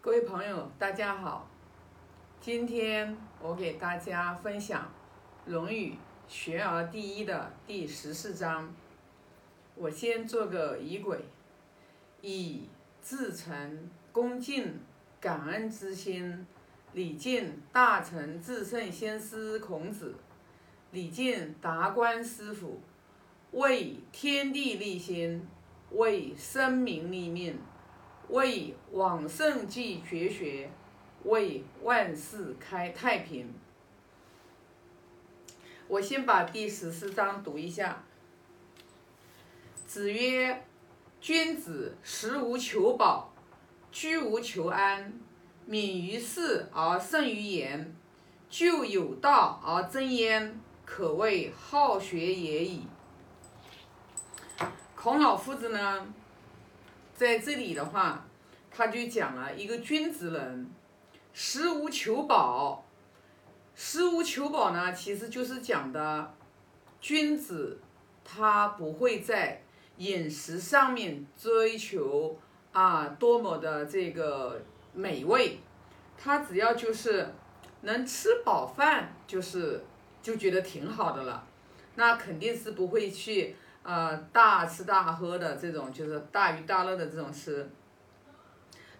各位朋友，大家好。今天我给大家分享《论语·学而第一》的第十四章。我先做个仪轨，以至诚、恭敬、感恩之心，礼敬大成至圣先师孔子，礼敬达观师傅，为天地立心，为生民立命。为往圣继绝学，为万世开太平。我先把第十四章读一下。子曰：“君子食无求饱，居无求安，敏于事而慎于言，就有道而争焉，可谓好学也已。”孔老夫子呢？在这里的话，他就讲了一个君子人，食无求饱。食无求饱呢，其实就是讲的君子他不会在饮食上面追求啊多么的这个美味，他只要就是能吃饱饭，就是就觉得挺好的了。那肯定是不会去。呃，大吃大喝的这种就是大鱼大肉的这种吃。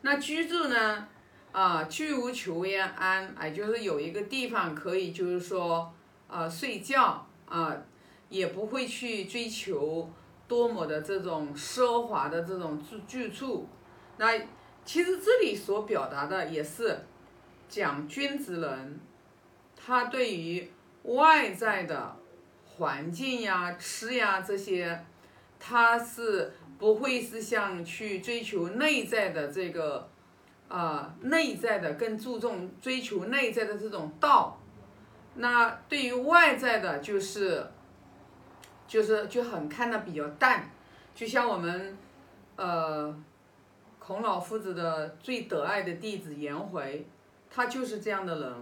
那居住呢？啊，居无求焉安，哎，就是有一个地方可以，就是说，呃，睡觉啊，也不会去追求多么的这种奢华的这种住居处。那其实这里所表达的也是讲君子人，他对于外在的。环境呀，吃呀这些，他是不会是像去追求内在的这个，啊，内在的更注重追求内在的这种道。那对于外在的，就是，就是就很看的比较淡。就像我们，呃，孔老夫子的最得爱的弟子颜回，他就是这样的人，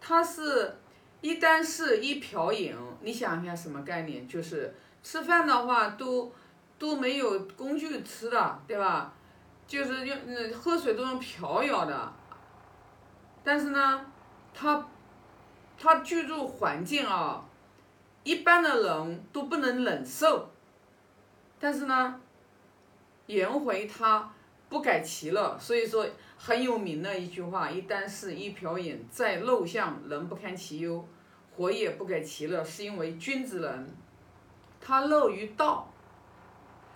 他是。一单是一瓢饮，你想一下什么概念？就是吃饭的话都都没有工具吃的，对吧？就是用嗯喝水都用瓢舀的。但是呢，他他居住环境啊，一般的人都不能忍受。但是呢，颜回他不改其乐，所以说。很有名的一句话：“一箪食，一瓢饮，在陋巷，人不堪其忧，活也不改其乐。”是因为君子人，他乐于道，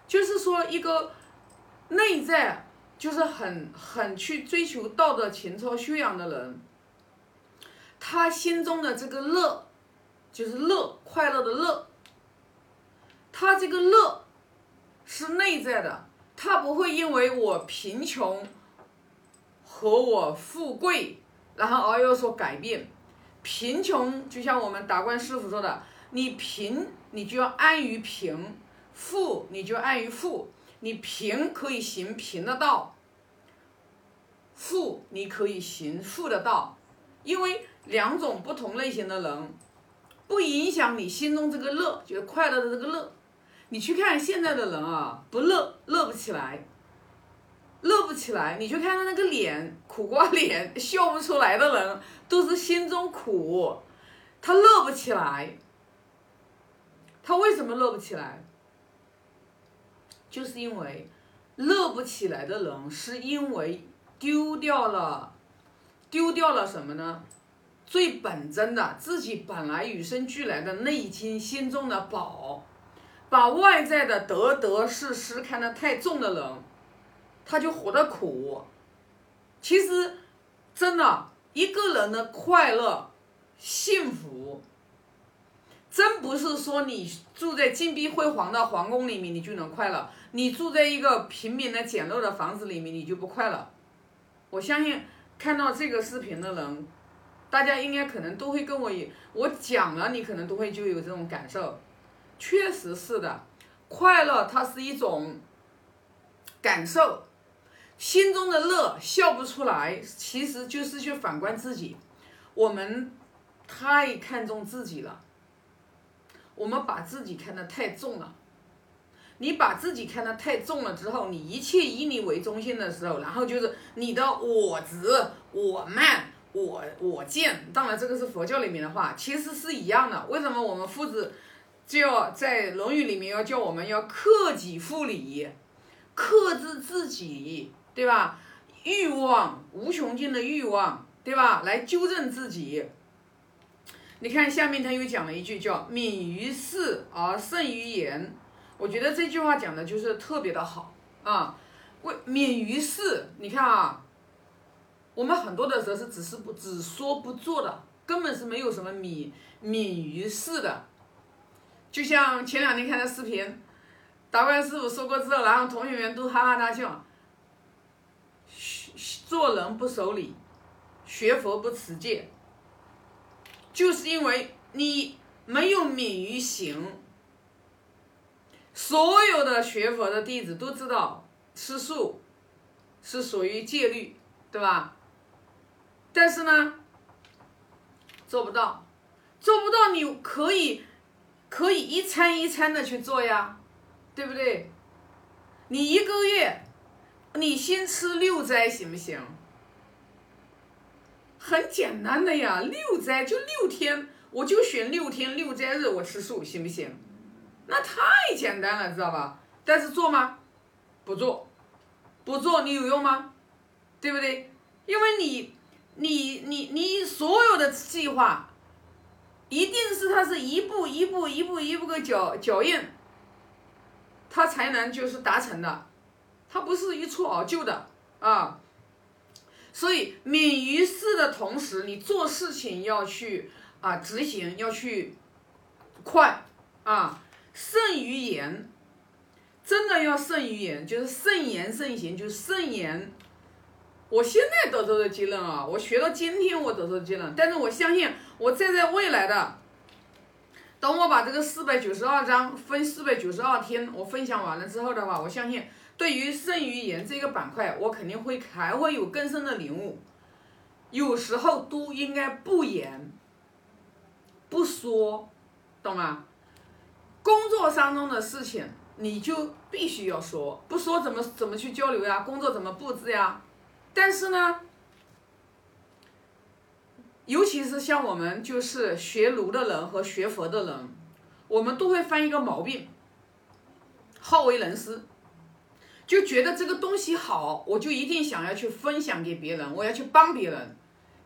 就是说一个内在就是很很去追求道德情操修养的人，他心中的这个乐，就是乐快乐的乐，他这个乐是内在的，他不会因为我贫穷。和我富贵，然后而有所改变。贫穷就像我们达观师傅说的，你贫你就要安于贫，富你就安于富。你贫可以行贫的道，富你可以行富的道，因为两种不同类型的人，不影响你心中这个乐，就是快乐的这个乐。你去看现在的人啊，不乐乐不起来。乐不起来，你去看他那个脸，苦瓜脸，笑不出来的人，都是心中苦，他乐不起来。他为什么乐不起来？就是因为乐不起来的人，是因为丢掉了，丢掉了什么呢？最本真的自己本来与生俱来的内心心中的宝，把外在的得得失失看得太重的人。他就活得苦，其实，真的一个人的快乐、幸福，真不是说你住在金碧辉煌的皇宫里面你就能快乐，你住在一个平民的简陋的房子里面你就不快乐。我相信看到这个视频的人，大家应该可能都会跟我我讲了，你可能都会就有这种感受，确实是的，快乐它是一种感受。心中的乐笑不出来，其实就是去反观自己。我们太看重自己了，我们把自己看得太重了。你把自己看得太重了之后，你一切以你为中心的时候，然后就是你的我执、我慢、我我见，当然这个是佛教里面的话，其实是一样的。为什么我们夫子就要在《论语》里面要叫我们要克己复礼，克制自己，对吧？欲望无穷尽的欲望，对吧？来纠正自己。你看下面他又讲了一句叫“敏于事而慎于言”，我觉得这句话讲的就是特别的好啊。为敏于事，你看啊，我们很多的时候是只是不只说不做的，根本是没有什么敏敏于事的。就像前两天看的视频，达观师傅说过之后，然后同学们都哈哈大笑。做人不守礼，学佛不持戒，就是因为你没有敏于行。所有的学佛的弟子都知道吃素是属于戒律，对吧？但是呢，做不到，做不到，你可以可以一餐一餐的去做呀，对不对？你一个月。你先吃六斋行不行？很简单的呀，六斋就六天，我就选六天六斋日我吃素，行不行？那太简单了，知道吧？但是做吗？不做，不做你有用吗？对不对？因为你，你，你，你所有的计划，一定是它是一步一步一步一步个脚脚印，它才能就是达成的。它不是一蹴而就的啊，所以敏于事的同时，你做事情要去啊执行，要去快啊，慎于言，真的要慎于言，就是慎言慎行，就是慎言。我现在得出的结论啊，我学到今天我得出的结论，但是我相信我站在未来的，等我把这个四百九十二章分四百九十二天我分享完了之后的话，我相信。对于剩余言这个板块，我肯定会还会有更深的领悟。有时候都应该不言，不说，懂吗？工作当中的事情，你就必须要说，不说怎么怎么去交流呀？工作怎么布置呀？但是呢，尤其是像我们就是学儒的人和学佛的人，我们都会犯一个毛病，好为人师。就觉得这个东西好，我就一定想要去分享给别人，我要去帮别人。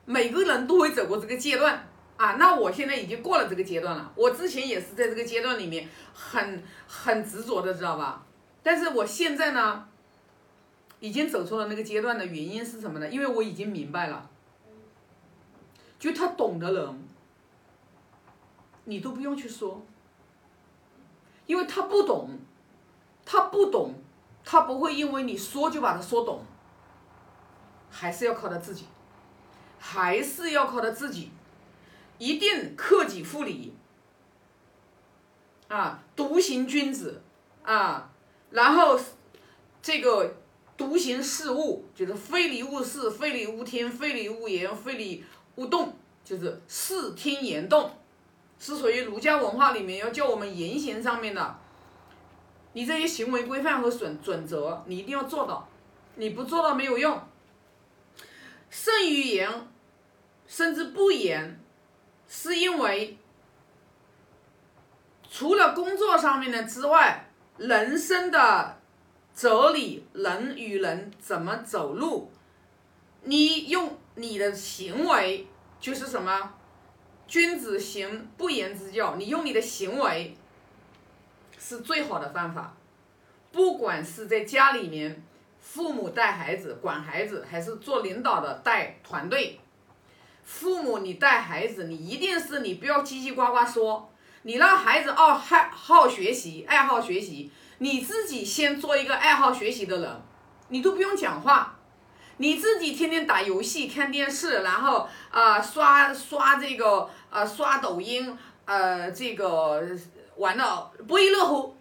每个人都会走过这个阶段啊，那我现在已经过了这个阶段了。我之前也是在这个阶段里面很很执着的，知道吧？但是我现在呢，已经走出了那个阶段的原因是什么呢？因为我已经明白了，就他懂的人，你都不用去说，因为他不懂，他不懂。他不会因为你说就把它说懂，还是要靠他自己，还是要靠他自己，一定克己复礼，啊，独行君子，啊，然后这个独行事物，就是非礼勿视，非礼勿听，非礼勿言，非礼勿动，就是视听言动，是属于儒家文化里面要教我们言行上面的。你这些行为规范和准准则，你一定要做到，你不做到没有用。慎于言，甚至不言，是因为除了工作上面的之外，人生的哲理，人与人怎么走路，你用你的行为就是什么？君子行不言之教，你用你的行为。是最好的方法，不管是在家里面，父母带孩子、管孩子，还是做领导的带团队，父母你带孩子，你一定是你不要叽叽呱呱说，你让孩子爱好好学习，爱好学习，你自己先做一个爱好学习的人，你都不用讲话，你自己天天打游戏、看电视，然后啊刷刷这个啊刷抖音，呃这个。玩了不亦乐乎，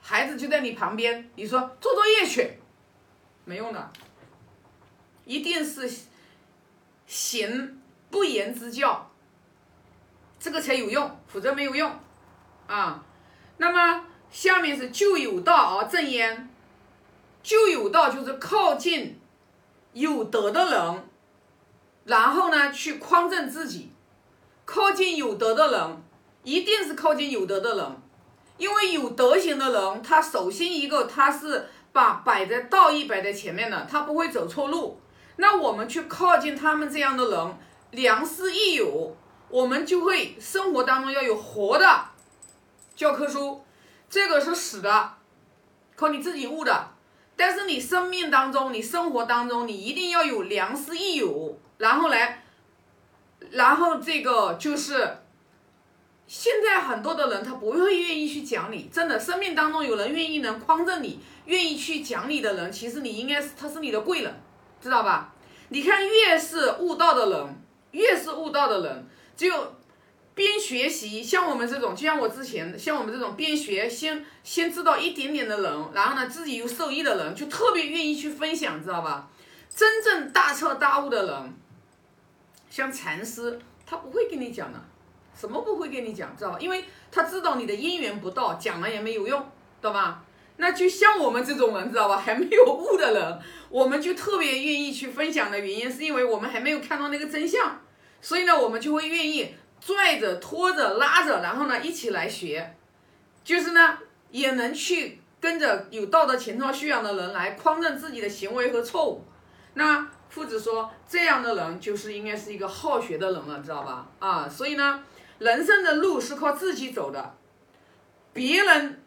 孩子就在你旁边，你说做作业去，没用的，一定是行不言之教，这个才有用，否则没有用。啊。那么下面是就有道而正焉，就有道就是靠近有德的人，然后呢去匡正自己，靠近有德的人，一定是靠近有德的人，因为有德行的人，他首先一个他是把摆在道义摆在前面的，他不会走错路。那我们去靠近他们这样的人，良师益友，我们就会生活当中要有活的教科书，这个是死的，靠你自己悟的。但是你生命当中，你生活当中，你一定要有良师益友，然后来，然后这个就是，现在很多的人他不会愿意去讲你，真的，生命当中有人愿意能匡正你，愿意去讲你的人，其实你应该是他是你的贵人，知道吧？你看，越是悟道的人，越是悟道的人，就。边学习，像我们这种，就像我之前，像我们这种边学先先知道一点点的人，然后呢自己又受益的人，就特别愿意去分享，知道吧？真正大彻大悟的人，像禅师，他不会跟你讲的，什么不会跟你讲，知道吧？因为他知道你的因缘不到，讲了也没有用，懂吧？那就像我们这种人，知道吧？还没有悟的人，我们就特别愿意去分享的原因，是因为我们还没有看到那个真相，所以呢，我们就会愿意。拽着、拖着、拉着，然后呢，一起来学，就是呢，也能去跟着有道德情操、修养的人来匡正自己的行为和错误。那夫子说，这样的人就是应该是一个好学的人了，知道吧？啊，所以呢，人生的路是靠自己走的，别人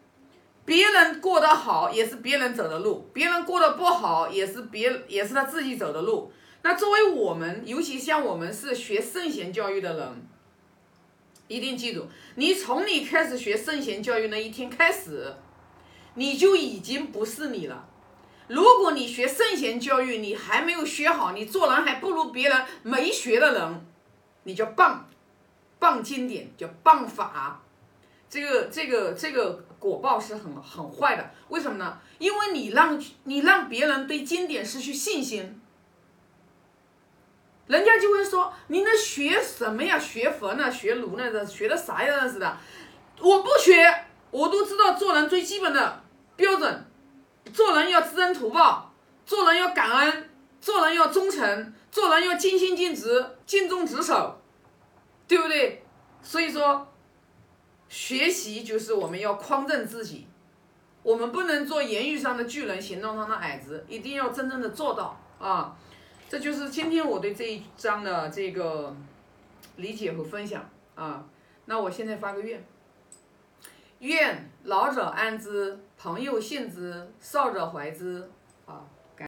别人过得好也是别人走的路，别人过得不好也是别也是他自己走的路。那作为我们，尤其像我们是学圣贤教育的人。一定记住，你从你开始学圣贤教育那一天开始，你就已经不是你了。如果你学圣贤教育，你还没有学好，你做人还不如别人没学的人，你叫棒，谤经典，叫谤法。这个这个这个果报是很很坏的。为什么呢？因为你让你让别人对经典失去信心。人家就会说：“你那学什么呀？学佛呢？学儒呢？学的啥呀？似的。”我不学，我都知道做人最基本的标准：做人要知恩图报，做人要感恩，做人要忠诚，做人要尽心尽职、尽忠职守，所以说，学习就是我们要匡正自己，我们不能做言语上的巨人，行动上的矮子，一定要真正的做到啊。这就是今天我对这一章的这个理解和分享啊。那我现在发个愿：愿老者安之，朋友信之，少者怀之，